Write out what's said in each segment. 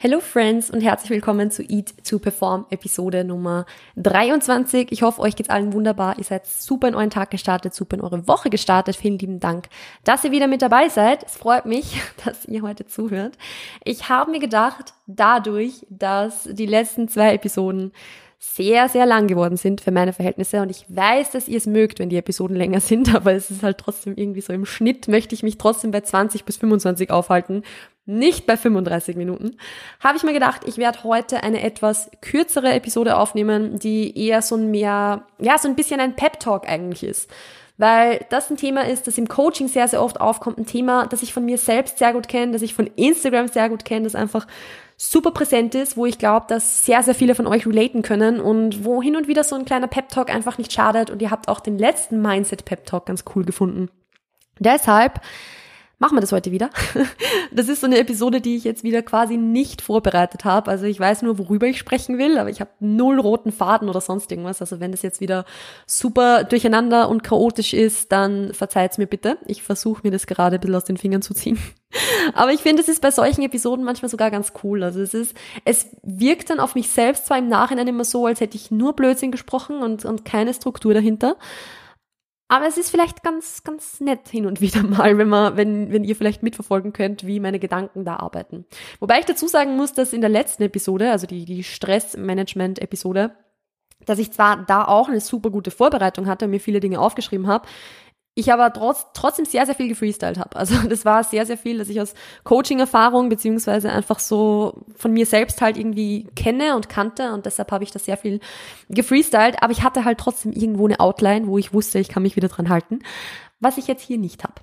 Hello Friends und herzlich willkommen zu Eat to Perform Episode Nummer 23. Ich hoffe, euch geht's allen wunderbar. Ihr seid super in euren Tag gestartet, super in eure Woche gestartet. Vielen lieben Dank, dass ihr wieder mit dabei seid. Es freut mich, dass ihr heute zuhört. Ich habe mir gedacht, dadurch, dass die letzten zwei Episoden sehr, sehr lang geworden sind für meine Verhältnisse. Und ich weiß, dass ihr es mögt, wenn die Episoden länger sind, aber es ist halt trotzdem irgendwie so im Schnitt möchte ich mich trotzdem bei 20 bis 25 aufhalten, nicht bei 35 Minuten. Habe ich mir gedacht, ich werde heute eine etwas kürzere Episode aufnehmen, die eher so ein mehr, ja, so ein bisschen ein Pep-Talk eigentlich ist weil das ein Thema ist, das im Coaching sehr, sehr oft aufkommt, ein Thema, das ich von mir selbst sehr gut kenne, das ich von Instagram sehr gut kenne, das einfach super präsent ist, wo ich glaube, dass sehr, sehr viele von euch relaten können und wo hin und wieder so ein kleiner Pep-Talk einfach nicht schadet und ihr habt auch den letzten Mindset-Pep-Talk ganz cool gefunden. Deshalb machen wir das heute wieder. Das ist so eine Episode, die ich jetzt wieder quasi nicht vorbereitet habe. Also ich weiß nur, worüber ich sprechen will, aber ich habe null roten Faden oder sonst irgendwas. Also wenn das jetzt wieder super durcheinander und chaotisch ist, dann verzeiht's mir bitte. Ich versuche mir das gerade ein bisschen aus den Fingern zu ziehen. Aber ich finde, es ist bei solchen Episoden manchmal sogar ganz cool. Also es ist, es wirkt dann auf mich selbst zwar im Nachhinein immer so, als hätte ich nur Blödsinn gesprochen und, und keine Struktur dahinter. Aber es ist vielleicht ganz, ganz nett hin und wieder mal, wenn man, wenn, wenn ihr vielleicht mitverfolgen könnt, wie meine Gedanken da arbeiten. Wobei ich dazu sagen muss, dass in der letzten Episode, also die, die Stressmanagement-Episode, dass ich zwar da auch eine super gute Vorbereitung hatte und mir viele Dinge aufgeschrieben habe, ich aber trotz, trotzdem sehr, sehr viel gefreestylt habe. Also das war sehr, sehr viel, dass ich aus Coaching-Erfahrung beziehungsweise einfach so von mir selbst halt irgendwie kenne und kannte und deshalb habe ich das sehr viel gefreestylt, aber ich hatte halt trotzdem irgendwo eine Outline, wo ich wusste, ich kann mich wieder dran halten, was ich jetzt hier nicht habe.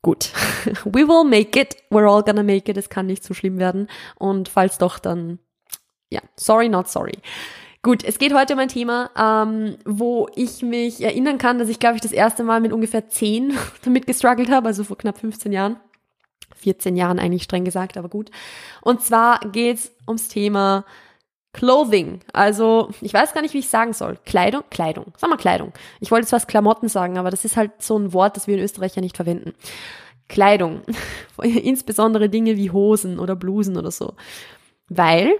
Gut, we will make it, we're all gonna make it, es kann nicht so schlimm werden und falls doch, dann ja, sorry, not sorry. Gut, es geht heute um ein Thema, ähm, wo ich mich erinnern kann, dass ich, glaube ich, das erste Mal mit ungefähr 10 damit gestruggelt habe, also vor knapp 15 Jahren. 14 Jahren eigentlich streng gesagt, aber gut. Und zwar geht's ums Thema Clothing. Also, ich weiß gar nicht, wie ich sagen soll. Kleidung? Kleidung. Sag mal Kleidung. Ich wollte jetzt was Klamotten sagen, aber das ist halt so ein Wort, das wir in Österreich ja nicht verwenden. Kleidung. Insbesondere Dinge wie Hosen oder Blusen oder so. Weil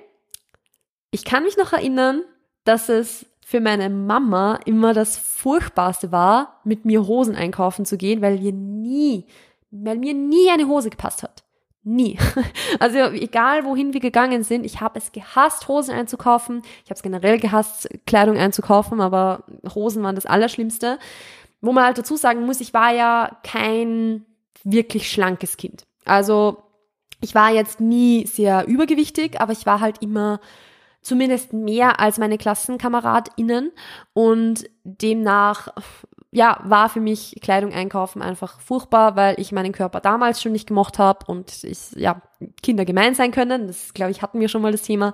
ich kann mich noch erinnern, dass es für meine Mama immer das Furchtbarste war, mit mir Hosen einkaufen zu gehen, weil wir nie, weil mir nie eine Hose gepasst hat. Nie. Also egal wohin wir gegangen sind, ich habe es gehasst, Hosen einzukaufen. Ich habe es generell gehasst, Kleidung einzukaufen, aber Hosen waren das Allerschlimmste. Wo man halt dazu sagen muss, ich war ja kein wirklich schlankes Kind. Also ich war jetzt nie sehr übergewichtig, aber ich war halt immer zumindest mehr als meine KlassenkameradInnen und demnach ja, war für mich Kleidung einkaufen einfach furchtbar, weil ich meinen Körper damals schon nicht gemocht habe und ich, ja, Kinder gemein sein können. Das, glaube ich, hatten wir schon mal das Thema.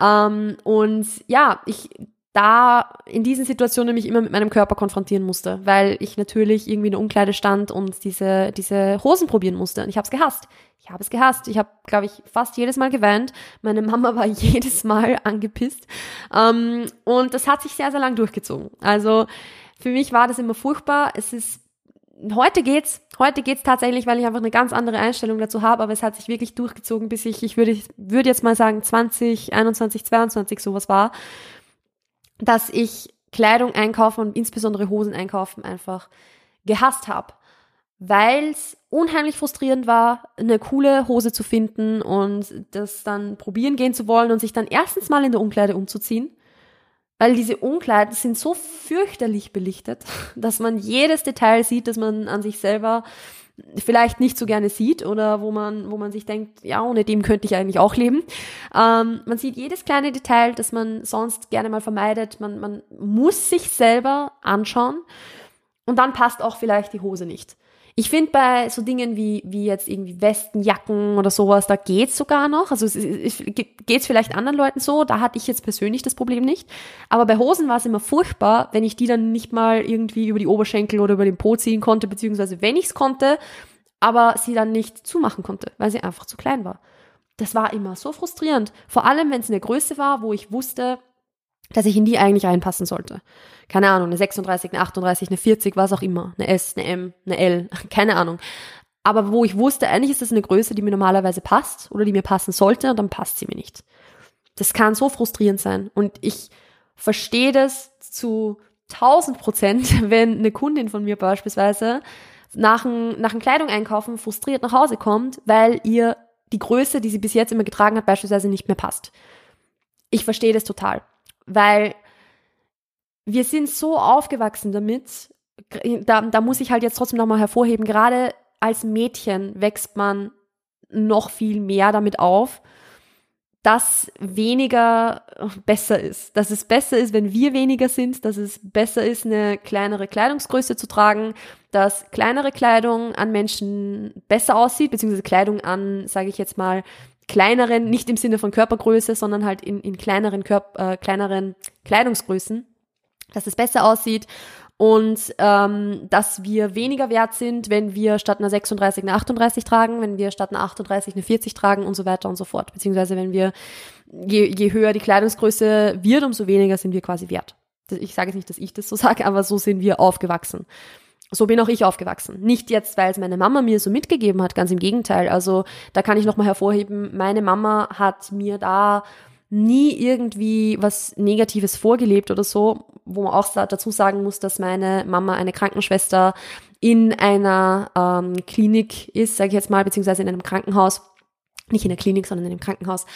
Ähm, und ja, ich da in diesen Situationen mich immer mit meinem Körper konfrontieren musste, weil ich natürlich irgendwie in der Umkleide stand und diese, diese Hosen probieren musste. Und ich habe es gehasst. Ich habe es gehasst. Ich habe, glaube ich, fast jedes Mal geweint. Meine Mama war jedes Mal angepisst. Ähm, und das hat sich sehr, sehr lang durchgezogen. Also für mich war das immer furchtbar. Es ist heute geht's, heute geht's tatsächlich, weil ich einfach eine ganz andere Einstellung dazu habe, aber es hat sich wirklich durchgezogen, bis ich, ich würde, würde jetzt mal sagen, 20, 21, 22 sowas war dass ich Kleidung einkaufen und insbesondere Hosen einkaufen einfach gehasst habe, weil es unheimlich frustrierend war, eine coole Hose zu finden und das dann probieren gehen zu wollen und sich dann erstens mal in der Umkleide umzuziehen, weil diese Umkleiden sind so fürchterlich belichtet, dass man jedes Detail sieht, dass man an sich selber vielleicht nicht so gerne sieht oder wo man, wo man sich denkt, ja, ohne dem könnte ich eigentlich auch leben. Ähm, man sieht jedes kleine Detail, das man sonst gerne mal vermeidet. Man, man muss sich selber anschauen und dann passt auch vielleicht die Hose nicht. Ich finde bei so Dingen wie, wie jetzt irgendwie Westen, Jacken oder sowas, da geht's sogar noch. Also es, es, geht's vielleicht anderen Leuten so, da hatte ich jetzt persönlich das Problem nicht. Aber bei Hosen war es immer furchtbar, wenn ich die dann nicht mal irgendwie über die Oberschenkel oder über den Po ziehen konnte, beziehungsweise wenn ich's konnte, aber sie dann nicht zumachen konnte, weil sie einfach zu klein war. Das war immer so frustrierend. Vor allem, wenn es eine Größe war, wo ich wusste, dass ich in die eigentlich reinpassen sollte. Keine Ahnung, eine 36, eine 38, eine 40, was auch immer, eine S, eine M, eine L, keine Ahnung. aber wo ich wusste, eigentlich ist das eine Größe, die mir normalerweise passt oder die mir passen sollte und dann passt sie mir nicht. Das kann so frustrierend sein und ich verstehe das zu 1000 Prozent, wenn eine Kundin von mir beispielsweise nach einem, nach einem Kleidung einkaufen frustriert nach Hause kommt, weil ihr die Größe, die sie bis jetzt immer getragen hat, beispielsweise nicht mehr passt. Ich verstehe das total, weil wir sind so aufgewachsen damit, da, da muss ich halt jetzt trotzdem nochmal hervorheben, gerade als Mädchen wächst man noch viel mehr damit auf, dass weniger besser ist. Dass es besser ist, wenn wir weniger sind, dass es besser ist, eine kleinere Kleidungsgröße zu tragen, dass kleinere Kleidung an Menschen besser aussieht, beziehungsweise Kleidung an, sage ich jetzt mal, kleineren, nicht im Sinne von Körpergröße, sondern halt in, in kleineren, Körp äh, kleineren Kleidungsgrößen, dass es besser aussieht und ähm, dass wir weniger wert sind, wenn wir statt einer 36 eine 38 tragen, wenn wir statt einer 38 eine 40 tragen und so weiter und so fort. Beziehungsweise wenn wir, je, je höher die Kleidungsgröße wird, umso weniger sind wir quasi wert. Ich sage jetzt nicht, dass ich das so sage, aber so sind wir aufgewachsen. So bin auch ich aufgewachsen. Nicht jetzt, weil es meine Mama mir so mitgegeben hat, ganz im Gegenteil. Also da kann ich nochmal hervorheben, meine Mama hat mir da nie irgendwie was Negatives vorgelebt oder so, wo man auch dazu sagen muss, dass meine Mama eine Krankenschwester in einer ähm, Klinik ist, sage ich jetzt mal, beziehungsweise in einem Krankenhaus nicht in der Klinik, sondern in einem Krankenhaus,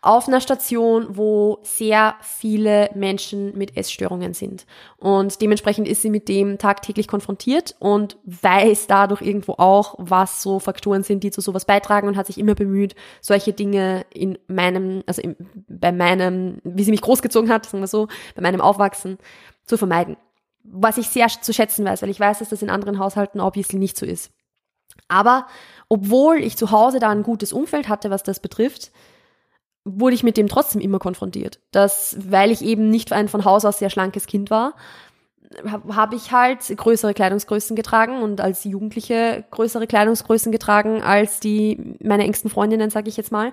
auf einer Station, wo sehr viele Menschen mit Essstörungen sind. Und dementsprechend ist sie mit dem tagtäglich konfrontiert und weiß dadurch irgendwo auch, was so Faktoren sind, die zu sowas beitragen und hat sich immer bemüht, solche Dinge in meinem, also in, bei meinem, wie sie mich großgezogen hat, sagen wir so, bei meinem Aufwachsen zu vermeiden. Was ich sehr zu schätzen weiß, weil ich weiß, dass das in anderen Haushalten obviously nicht so ist. Aber obwohl ich zu Hause da ein gutes Umfeld hatte, was das betrifft, wurde ich mit dem trotzdem immer konfrontiert. Das, weil ich eben nicht ein von Haus aus sehr schlankes Kind war, habe ich halt größere Kleidungsgrößen getragen und als Jugendliche größere Kleidungsgrößen getragen als die meine engsten Freundinnen, sage ich jetzt mal.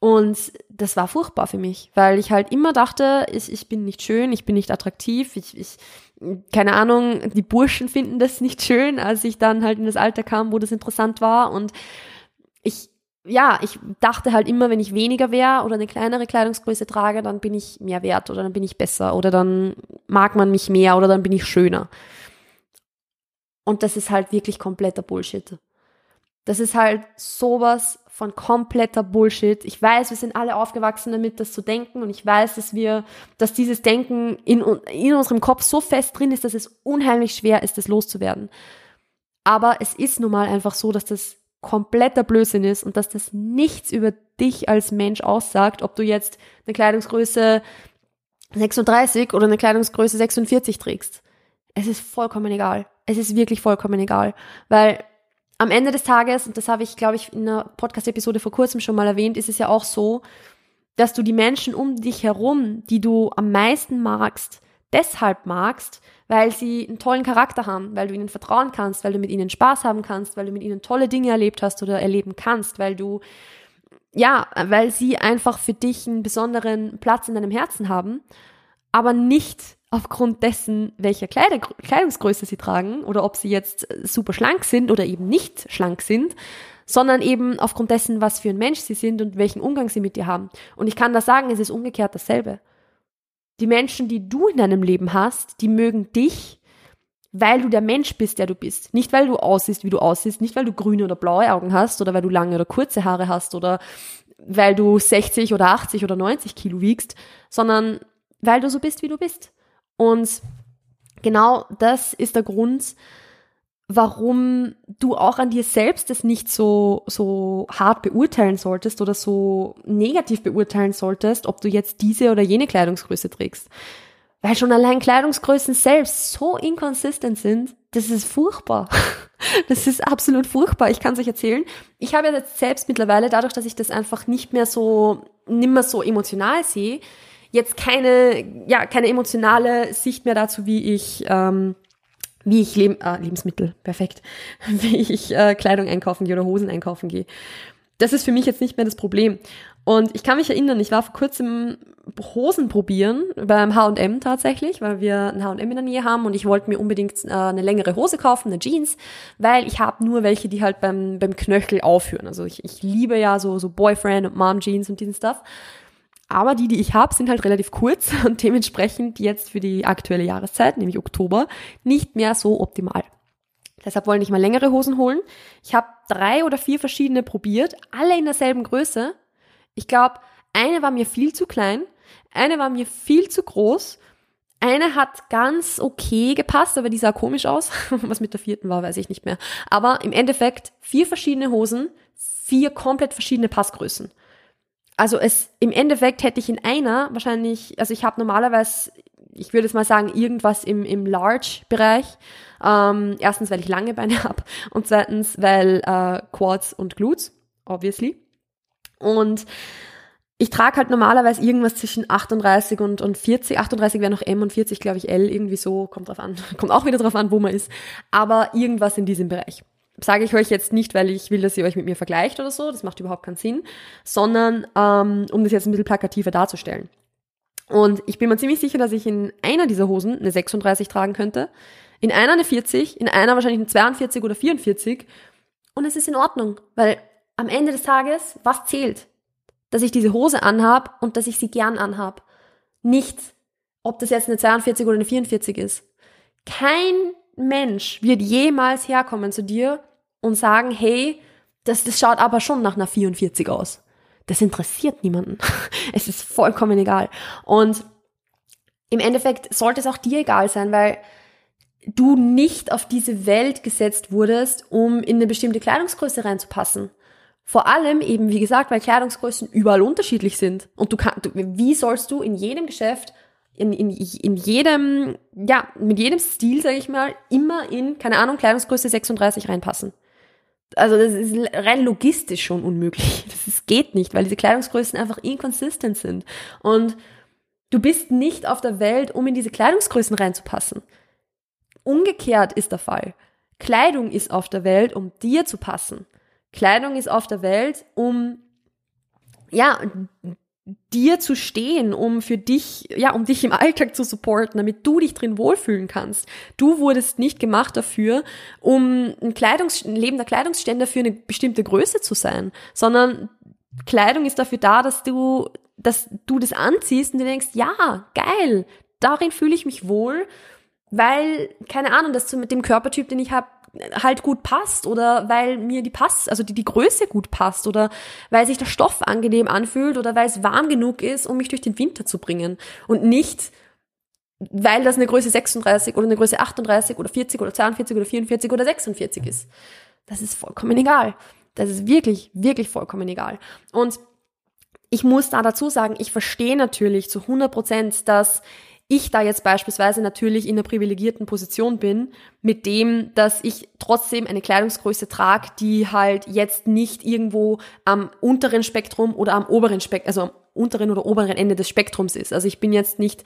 Und das war furchtbar für mich, weil ich halt immer dachte, ich, ich bin nicht schön, ich bin nicht attraktiv, ich, ich, keine Ahnung, die Burschen finden das nicht schön, als ich dann halt in das Alter kam, wo das interessant war. Und ich, ja, ich dachte halt immer, wenn ich weniger wäre oder eine kleinere Kleidungsgröße trage, dann bin ich mehr wert oder dann bin ich besser oder dann mag man mich mehr oder dann bin ich schöner. Und das ist halt wirklich kompletter Bullshit. Das ist halt sowas von kompletter Bullshit. Ich weiß, wir sind alle aufgewachsen damit, das zu denken und ich weiß, dass wir, dass dieses Denken in, in unserem Kopf so fest drin ist, dass es unheimlich schwer ist, das loszuwerden. Aber es ist nun mal einfach so, dass das kompletter Blödsinn ist und dass das nichts über dich als Mensch aussagt, ob du jetzt eine Kleidungsgröße 36 oder eine Kleidungsgröße 46 trägst. Es ist vollkommen egal. Es ist wirklich vollkommen egal, weil am Ende des Tages, und das habe ich, glaube ich, in einer Podcast-Episode vor kurzem schon mal erwähnt, ist es ja auch so, dass du die Menschen um dich herum, die du am meisten magst, deshalb magst, weil sie einen tollen Charakter haben, weil du ihnen vertrauen kannst, weil du mit ihnen Spaß haben kannst, weil du mit ihnen tolle Dinge erlebt hast oder erleben kannst, weil du, ja, weil sie einfach für dich einen besonderen Platz in deinem Herzen haben, aber nicht aufgrund dessen, welcher Kleider, Kleidungsgröße sie tragen oder ob sie jetzt äh, super schlank sind oder eben nicht schlank sind, sondern eben aufgrund dessen, was für ein Mensch sie sind und welchen Umgang sie mit dir haben. Und ich kann da sagen, es ist umgekehrt dasselbe. Die Menschen, die du in deinem Leben hast, die mögen dich, weil du der Mensch bist, der du bist. Nicht, weil du aussiehst, wie du aussiehst, nicht, weil du grüne oder blaue Augen hast oder weil du lange oder kurze Haare hast oder weil du 60 oder 80 oder 90 Kilo wiegst, sondern weil du so bist, wie du bist. Und genau das ist der Grund, warum du auch an dir selbst es nicht so, so hart beurteilen solltest oder so negativ beurteilen solltest, ob du jetzt diese oder jene Kleidungsgröße trägst. Weil schon allein Kleidungsgrößen selbst so inkonsistent sind, das ist furchtbar. Das ist absolut furchtbar. Ich kann es euch erzählen. Ich habe jetzt selbst mittlerweile, dadurch, dass ich das einfach nicht mehr so, nimmer so emotional sehe, jetzt keine, ja, keine emotionale Sicht mehr dazu, wie ich, ähm, wie ich Leb äh, Lebensmittel, perfekt, wie ich äh, Kleidung einkaufen gehe oder Hosen einkaufen gehe. Das ist für mich jetzt nicht mehr das Problem. Und ich kann mich erinnern, ich war vor kurzem Hosen probieren beim H&M tatsächlich, weil wir ein H&M in der Nähe haben und ich wollte mir unbedingt äh, eine längere Hose kaufen, eine Jeans, weil ich habe nur welche, die halt beim, beim Knöchel aufhören. Also ich, ich liebe ja so, so Boyfriend und Mom Jeans und diesen Stuff. Aber die, die ich habe, sind halt relativ kurz und dementsprechend jetzt für die aktuelle Jahreszeit, nämlich Oktober, nicht mehr so optimal. Deshalb wollte ich mal längere Hosen holen. Ich habe drei oder vier verschiedene probiert, alle in derselben Größe. Ich glaube, eine war mir viel zu klein, eine war mir viel zu groß, eine hat ganz okay gepasst, aber die sah komisch aus. Was mit der vierten war, weiß ich nicht mehr. Aber im Endeffekt vier verschiedene Hosen, vier komplett verschiedene Passgrößen. Also es im Endeffekt hätte ich in einer wahrscheinlich, also ich habe normalerweise, ich würde jetzt mal sagen, irgendwas im, im Large-Bereich. Ähm, erstens, weil ich lange Beine habe und zweitens, weil äh, Quads und Glutes, obviously. Und ich trage halt normalerweise irgendwas zwischen 38 und, und 40. 38 wäre noch M und 40, glaube ich, L, irgendwie so, kommt drauf an. Kommt auch wieder drauf an, wo man ist. Aber irgendwas in diesem Bereich. Sage ich euch jetzt nicht, weil ich will, dass ihr euch mit mir vergleicht oder so, das macht überhaupt keinen Sinn, sondern ähm, um das jetzt ein bisschen plakativer darzustellen. Und ich bin mir ziemlich sicher, dass ich in einer dieser Hosen eine 36 tragen könnte, in einer eine 40, in einer wahrscheinlich eine 42 oder 44 und es ist in Ordnung, weil am Ende des Tages, was zählt? Dass ich diese Hose anhab und dass ich sie gern anhab. Nicht, ob das jetzt eine 42 oder eine 44 ist. Kein Mensch wird jemals herkommen zu dir und sagen, hey, das, das schaut aber schon nach einer 44 aus. Das interessiert niemanden. Es ist vollkommen egal. Und im Endeffekt sollte es auch dir egal sein, weil du nicht auf diese Welt gesetzt wurdest, um in eine bestimmte Kleidungsgröße reinzupassen. Vor allem eben, wie gesagt, weil Kleidungsgrößen überall unterschiedlich sind. Und du kannst, wie sollst du in jedem Geschäft, in, in, in jedem, ja, mit jedem Stil, sage ich mal, immer in, keine Ahnung, Kleidungsgröße 36 reinpassen? Also das ist rein logistisch schon unmöglich. Das ist, geht nicht, weil diese Kleidungsgrößen einfach inconsistent sind. Und du bist nicht auf der Welt, um in diese Kleidungsgrößen reinzupassen. Umgekehrt ist der Fall. Kleidung ist auf der Welt, um dir zu passen. Kleidung ist auf der Welt, um ja, dir zu stehen, um für dich, ja, um dich im Alltag zu supporten, damit du dich drin wohlfühlen kannst. Du wurdest nicht gemacht dafür, um ein, Kleidungs ein lebender Kleidungsständer für eine bestimmte Größe zu sein, sondern Kleidung ist dafür da, dass du, dass du das anziehst und du denkst, ja, geil, darin fühle ich mich wohl, weil, keine Ahnung, das mit dem Körpertyp, den ich habe, halt gut passt oder weil mir die Pass, also die, die Größe gut passt oder weil sich der Stoff angenehm anfühlt oder weil es warm genug ist, um mich durch den Winter zu bringen und nicht, weil das eine Größe 36 oder eine Größe 38 oder 40 oder 42 oder 44 oder 46 ist. Das ist vollkommen egal. Das ist wirklich, wirklich vollkommen egal. Und ich muss da dazu sagen, ich verstehe natürlich zu 100 Prozent, dass ich da jetzt beispielsweise natürlich in einer privilegierten Position bin, mit dem, dass ich trotzdem eine Kleidungsgröße trage, die halt jetzt nicht irgendwo am unteren Spektrum oder am oberen Spektrum, also am unteren oder oberen Ende des Spektrums ist. Also ich bin jetzt nicht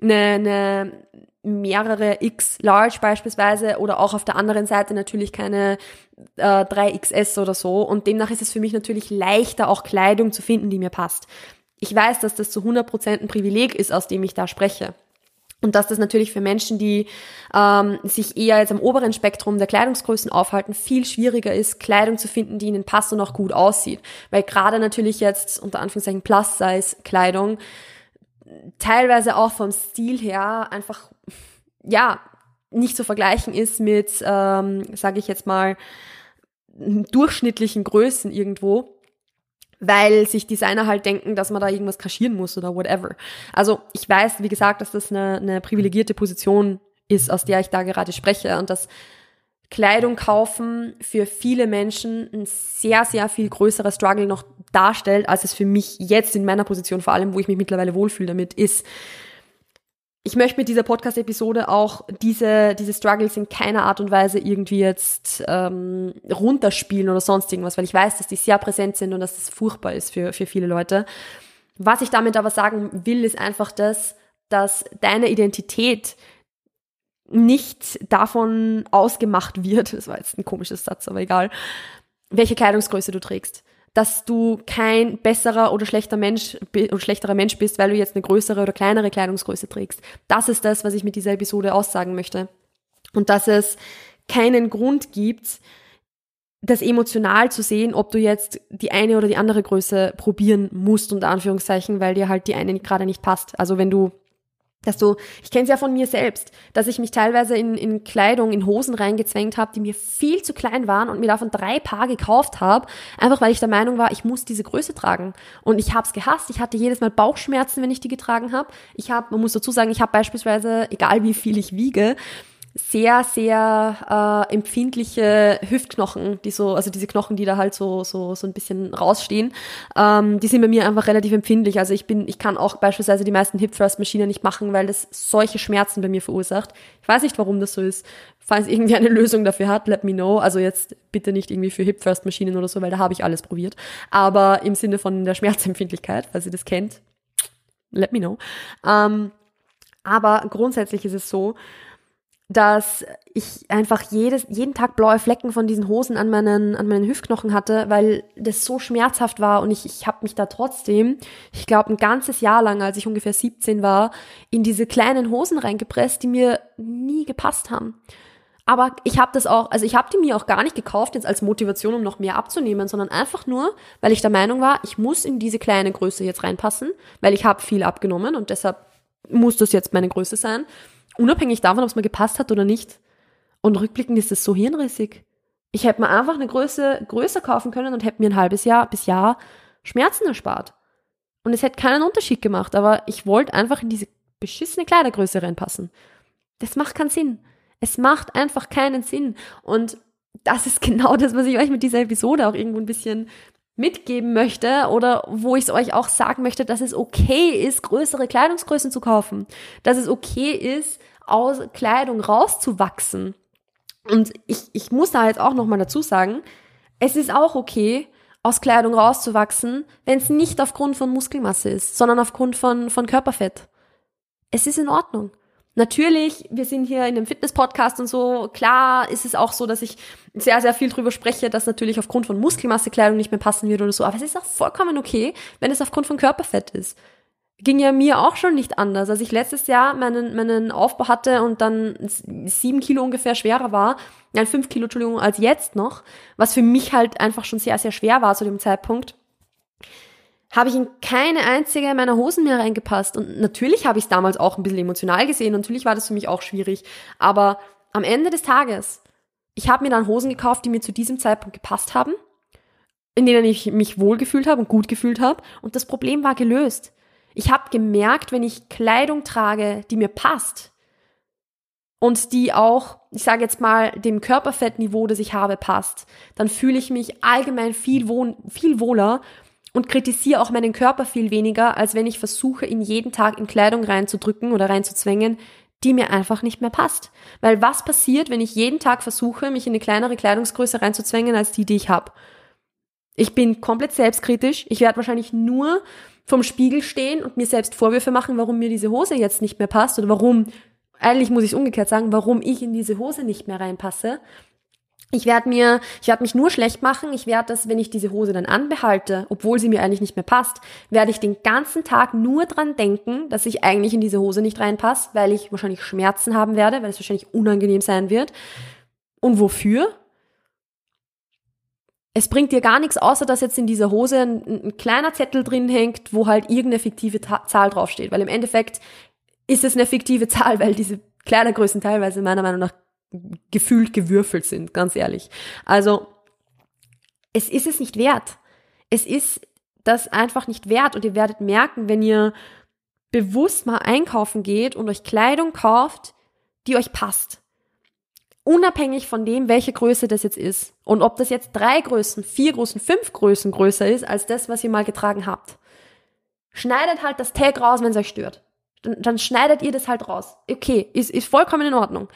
eine, eine mehrere X Large beispielsweise oder auch auf der anderen Seite natürlich keine äh, 3XS oder so. Und demnach ist es für mich natürlich leichter, auch Kleidung zu finden, die mir passt ich weiß, dass das zu 100% ein Privileg ist, aus dem ich da spreche. Und dass das natürlich für Menschen, die ähm, sich eher jetzt am oberen Spektrum der Kleidungsgrößen aufhalten, viel schwieriger ist, Kleidung zu finden, die ihnen passt und auch gut aussieht. Weil gerade natürlich jetzt unter Anführungszeichen Plus-Size-Kleidung teilweise auch vom Stil her einfach, ja, nicht zu vergleichen ist mit, ähm, sage ich jetzt mal, durchschnittlichen Größen irgendwo weil sich Designer halt denken, dass man da irgendwas kaschieren muss oder whatever. Also ich weiß, wie gesagt, dass das eine, eine privilegierte Position ist, aus der ich da gerade spreche und dass Kleidung kaufen für viele Menschen ein sehr, sehr viel größerer Struggle noch darstellt, als es für mich jetzt in meiner Position, vor allem wo ich mich mittlerweile wohlfühle damit, ist ich möchte mit dieser Podcast-Episode auch diese, diese Struggles in keiner Art und Weise irgendwie jetzt ähm, runterspielen oder sonst irgendwas, weil ich weiß, dass die sehr präsent sind und dass das furchtbar ist für, für viele Leute. Was ich damit aber sagen will, ist einfach das, dass deine Identität nicht davon ausgemacht wird, das war jetzt ein komisches Satz, aber egal, welche Kleidungsgröße du trägst. Dass du kein besserer oder schlechter Mensch oder schlechterer Mensch bist, weil du jetzt eine größere oder kleinere Kleidungsgröße trägst. Das ist das, was ich mit dieser Episode aussagen möchte. Und dass es keinen Grund gibt, das emotional zu sehen, ob du jetzt die eine oder die andere Größe probieren musst, unter Anführungszeichen, weil dir halt die eine gerade nicht passt. Also wenn du dass du, ich kenne es ja von mir selbst, dass ich mich teilweise in, in Kleidung, in Hosen reingezwängt habe, die mir viel zu klein waren und mir davon drei Paar gekauft habe, einfach weil ich der Meinung war, ich muss diese Größe tragen. Und ich habe es gehasst. Ich hatte jedes Mal Bauchschmerzen, wenn ich die getragen habe. Ich habe, man muss dazu sagen, ich habe beispielsweise, egal wie viel ich wiege, sehr, sehr äh, empfindliche Hüftknochen, die so, also diese Knochen, die da halt so, so, so ein bisschen rausstehen, ähm, die sind bei mir einfach relativ empfindlich. Also ich bin, ich kann auch beispielsweise die meisten Hip-Thrust-Maschinen nicht machen, weil das solche Schmerzen bei mir verursacht. Ich weiß nicht, warum das so ist. Falls irgendwie eine Lösung dafür hat, let me know. Also jetzt bitte nicht irgendwie für Hip-Thrust-Maschinen oder so, weil da habe ich alles probiert. Aber im Sinne von der Schmerzempfindlichkeit, falls ihr das kennt, let me know. Ähm, aber grundsätzlich ist es so, dass ich einfach jedes, jeden Tag blaue Flecken von diesen Hosen an meinen, an meinen Hüftknochen hatte, weil das so schmerzhaft war und ich, ich habe mich da trotzdem, ich glaube, ein ganzes Jahr lang, als ich ungefähr 17 war, in diese kleinen Hosen reingepresst, die mir nie gepasst haben. Aber ich habe das auch, also ich habe die mir auch gar nicht gekauft jetzt als Motivation, um noch mehr abzunehmen, sondern einfach nur, weil ich der Meinung war, ich muss in diese kleine Größe jetzt reinpassen, weil ich habe viel abgenommen und deshalb muss das jetzt meine Größe sein. Unabhängig davon, ob es mir gepasst hat oder nicht. Und rückblickend ist es so hirnrissig. Ich hätte mir einfach eine Größe größer kaufen können und hätte mir ein halbes Jahr bis Jahr Schmerzen erspart. Und es hätte keinen Unterschied gemacht, aber ich wollte einfach in diese beschissene Kleidergröße reinpassen. Das macht keinen Sinn. Es macht einfach keinen Sinn. Und das ist genau das, was ich euch mit dieser Episode auch irgendwo ein bisschen mitgeben möchte oder wo ich es euch auch sagen möchte, dass es okay ist, größere Kleidungsgrößen zu kaufen. Dass es okay ist, aus Kleidung rauszuwachsen. Und ich, ich muss da jetzt auch nochmal dazu sagen, es ist auch okay, aus Kleidung rauszuwachsen, wenn es nicht aufgrund von Muskelmasse ist, sondern aufgrund von, von Körperfett. Es ist in Ordnung. Natürlich, wir sind hier in einem Fitness-Podcast und so. Klar ist es auch so, dass ich sehr, sehr viel drüber spreche, dass natürlich aufgrund von Muskelmasse Kleidung nicht mehr passen wird oder so. Aber es ist auch vollkommen okay, wenn es aufgrund von Körperfett ist ging ja mir auch schon nicht anders. Als ich letztes Jahr meinen, meinen Aufbau hatte und dann sieben Kilo ungefähr schwerer war, nein, fünf Kilo, Entschuldigung, als jetzt noch, was für mich halt einfach schon sehr, sehr schwer war zu dem Zeitpunkt, habe ich in keine einzige meiner Hosen mehr reingepasst. Und natürlich habe ich es damals auch ein bisschen emotional gesehen. Natürlich war das für mich auch schwierig. Aber am Ende des Tages, ich habe mir dann Hosen gekauft, die mir zu diesem Zeitpunkt gepasst haben, in denen ich mich wohlgefühlt habe und gut gefühlt habe. Und das Problem war gelöst. Ich habe gemerkt, wenn ich Kleidung trage, die mir passt und die auch, ich sage jetzt mal, dem Körperfettniveau, das ich habe, passt, dann fühle ich mich allgemein viel, wohl, viel wohler und kritisiere auch meinen Körper viel weniger, als wenn ich versuche, ihn jeden Tag in Kleidung reinzudrücken oder reinzuzwängen, die mir einfach nicht mehr passt. Weil was passiert, wenn ich jeden Tag versuche, mich in eine kleinere Kleidungsgröße reinzuzwängen als die, die ich habe? Ich bin komplett selbstkritisch. Ich werde wahrscheinlich nur vom Spiegel stehen und mir selbst Vorwürfe machen, warum mir diese Hose jetzt nicht mehr passt oder warum, eigentlich muss ich es umgekehrt sagen, warum ich in diese Hose nicht mehr reinpasse. Ich werde mir, ich werde mich nur schlecht machen. Ich werde das, wenn ich diese Hose dann anbehalte, obwohl sie mir eigentlich nicht mehr passt, werde ich den ganzen Tag nur dran denken, dass ich eigentlich in diese Hose nicht reinpasse, weil ich wahrscheinlich Schmerzen haben werde, weil es wahrscheinlich unangenehm sein wird. Und wofür? es bringt dir gar nichts, außer dass jetzt in dieser Hose ein, ein kleiner Zettel drin hängt, wo halt irgendeine fiktive Ta Zahl draufsteht. Weil im Endeffekt ist es eine fiktive Zahl, weil diese Kleidergrößen teilweise meiner Meinung nach gefühlt gewürfelt sind, ganz ehrlich. Also, es ist es nicht wert. Es ist das einfach nicht wert und ihr werdet merken, wenn ihr bewusst mal einkaufen geht und euch Kleidung kauft, die euch passt unabhängig von dem, welche Größe das jetzt ist und ob das jetzt drei Größen, vier Größen, fünf Größen größer ist als das, was ihr mal getragen habt. Schneidet halt das Tag raus, wenn es euch stört. Dann, dann schneidet ihr das halt raus. Okay, ist, ist vollkommen in Ordnung.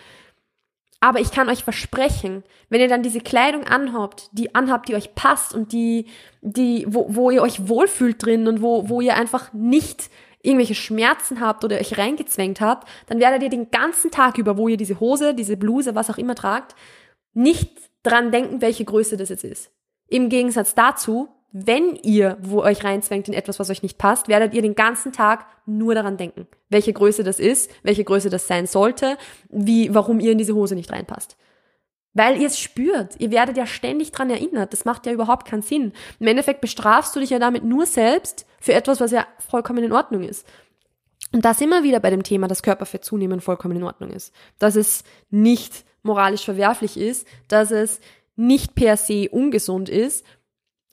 Aber ich kann euch versprechen, wenn ihr dann diese Kleidung anhabt, die anhabt, die euch passt und die, die, wo, wo ihr euch wohlfühlt drin und wo, wo ihr einfach nicht irgendwelche Schmerzen habt oder euch reingezwängt habt, dann werdet ihr den ganzen Tag über, wo ihr diese Hose, diese Bluse, was auch immer tragt, nicht dran denken, welche Größe das jetzt ist. Im Gegensatz dazu, wenn ihr wo euch reinzwängt in etwas, was euch nicht passt, werdet ihr den ganzen Tag nur daran denken, welche Größe das ist, welche Größe das sein sollte, wie, warum ihr in diese Hose nicht reinpasst. Weil ihr es spürt. Ihr werdet ja ständig dran erinnert. Das macht ja überhaupt keinen Sinn. Im Endeffekt bestrafst du dich ja damit nur selbst für etwas, was ja vollkommen in Ordnung ist. Und da sind wir wieder bei dem Thema, dass Körperfett zunehmend vollkommen in Ordnung ist. Dass es nicht moralisch verwerflich ist, dass es nicht per se ungesund ist.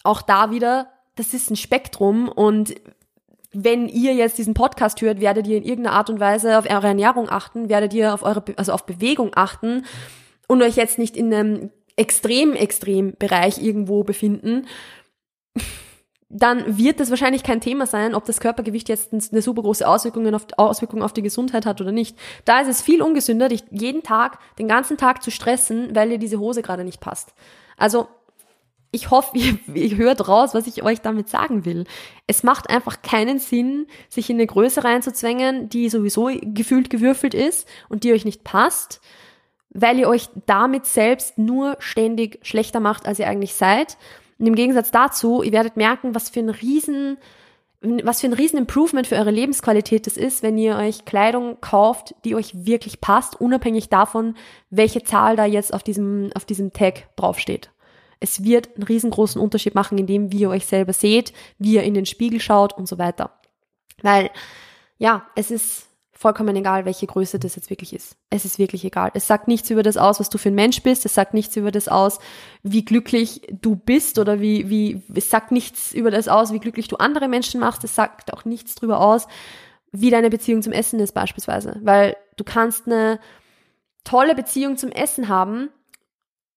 Auch da wieder, das ist ein Spektrum und wenn ihr jetzt diesen Podcast hört, werdet ihr in irgendeiner Art und Weise auf eure Ernährung achten, werdet ihr auf eure, also auf Bewegung achten und euch jetzt nicht in einem extrem, extrem Bereich irgendwo befinden, dann wird das wahrscheinlich kein Thema sein, ob das Körpergewicht jetzt eine super große Auswirkung auf, Auswirkung auf die Gesundheit hat oder nicht. Da ist es viel ungesünder, dich jeden Tag, den ganzen Tag zu stressen, weil dir diese Hose gerade nicht passt. Also, ich hoffe, ihr, ihr hört raus, was ich euch damit sagen will. Es macht einfach keinen Sinn, sich in eine Größe reinzuzwängen, die sowieso gefühlt gewürfelt ist und die euch nicht passt weil ihr euch damit selbst nur ständig schlechter macht, als ihr eigentlich seid. Und im Gegensatz dazu, ihr werdet merken, was für ein riesen, was für ein riesen Improvement für eure Lebensqualität das ist, wenn ihr euch Kleidung kauft, die euch wirklich passt, unabhängig davon, welche Zahl da jetzt auf diesem, auf diesem Tag draufsteht. Es wird einen riesengroßen Unterschied machen, indem wie ihr euch selber seht, wie ihr in den Spiegel schaut und so weiter. Weil, ja, es ist, vollkommen egal, welche Größe das jetzt wirklich ist. Es ist wirklich egal. Es sagt nichts über das aus, was du für ein Mensch bist. Es sagt nichts über das aus, wie glücklich du bist oder wie, wie, es sagt nichts über das aus, wie glücklich du andere Menschen machst. Es sagt auch nichts darüber aus, wie deine Beziehung zum Essen ist beispielsweise. Weil du kannst eine tolle Beziehung zum Essen haben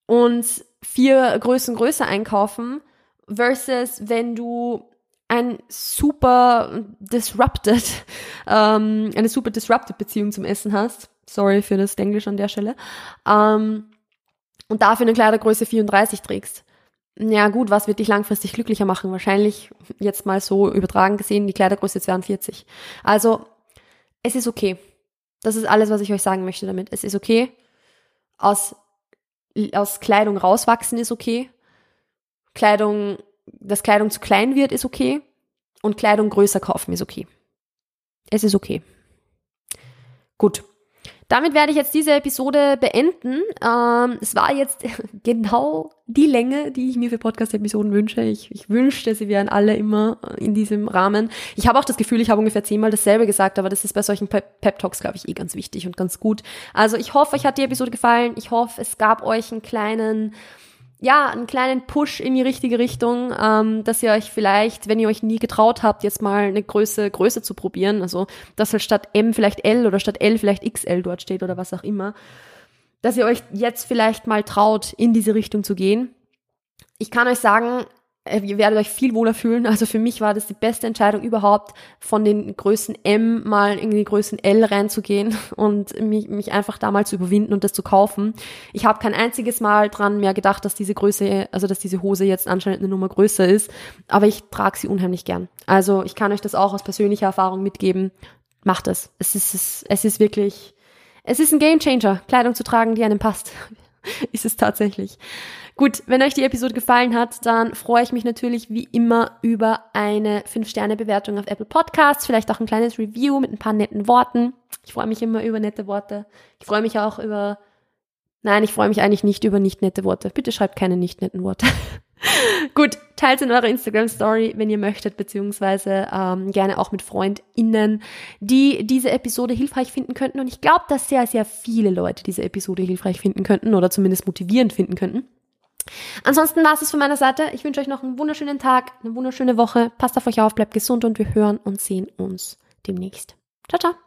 und vier Größen größer einkaufen versus wenn du ein super disrupted, ähm, eine super disrupted Beziehung zum Essen hast. Sorry für das Englisch an der Stelle. Ähm, und dafür eine Kleidergröße 34 trägst. Ja gut, was wird dich langfristig glücklicher machen? Wahrscheinlich jetzt mal so übertragen gesehen, die Kleidergröße 42. Also, es ist okay. Das ist alles, was ich euch sagen möchte damit. Es ist okay. Aus, aus Kleidung rauswachsen ist okay. Kleidung dass Kleidung zu klein wird, ist okay. Und Kleidung größer kaufen ist okay. Es ist okay. Gut. Damit werde ich jetzt diese Episode beenden. Ähm, es war jetzt genau die Länge, die ich mir für Podcast-Episoden wünsche. Ich, ich wünschte, sie wären alle immer in diesem Rahmen. Ich habe auch das Gefühl, ich habe ungefähr zehnmal dasselbe gesagt, aber das ist bei solchen Pep-Talks, glaube ich, eh ganz wichtig und ganz gut. Also ich hoffe, euch hat die Episode gefallen. Ich hoffe, es gab euch einen kleinen ja, einen kleinen Push in die richtige Richtung, ähm, dass ihr euch vielleicht, wenn ihr euch nie getraut habt, jetzt mal eine Größe, Größe zu probieren, also dass halt statt M vielleicht L oder statt L vielleicht XL dort steht oder was auch immer, dass ihr euch jetzt vielleicht mal traut, in diese Richtung zu gehen. Ich kann euch sagen, ihr werdet euch viel wohler fühlen. Also für mich war das die beste Entscheidung überhaupt, von den Größen M mal in die Größen L reinzugehen und mich, mich einfach da mal zu überwinden und das zu kaufen. Ich habe kein einziges Mal dran mehr gedacht, dass diese Größe, also dass diese Hose jetzt anscheinend eine Nummer größer ist, aber ich trage sie unheimlich gern. Also ich kann euch das auch aus persönlicher Erfahrung mitgeben. Macht es. Es ist, es, es ist wirklich, es ist ein Gamechanger, Kleidung zu tragen, die einem passt. ist es tatsächlich. Gut, wenn euch die Episode gefallen hat, dann freue ich mich natürlich wie immer über eine 5-Sterne-Bewertung auf Apple Podcasts, vielleicht auch ein kleines Review mit ein paar netten Worten. Ich freue mich immer über nette Worte. Ich freue mich auch über, nein, ich freue mich eigentlich nicht über nicht nette Worte. Bitte schreibt keine nicht netten Worte. Gut, teilt in eurer Instagram Story, wenn ihr möchtet, beziehungsweise ähm, gerne auch mit FreundInnen, die diese Episode hilfreich finden könnten. Und ich glaube, dass sehr, sehr viele Leute diese Episode hilfreich finden könnten oder zumindest motivierend finden könnten. Ansonsten war es von meiner Seite. Ich wünsche euch noch einen wunderschönen Tag, eine wunderschöne Woche. Passt auf euch auf, bleibt gesund und wir hören und sehen uns demnächst. Ciao, ciao.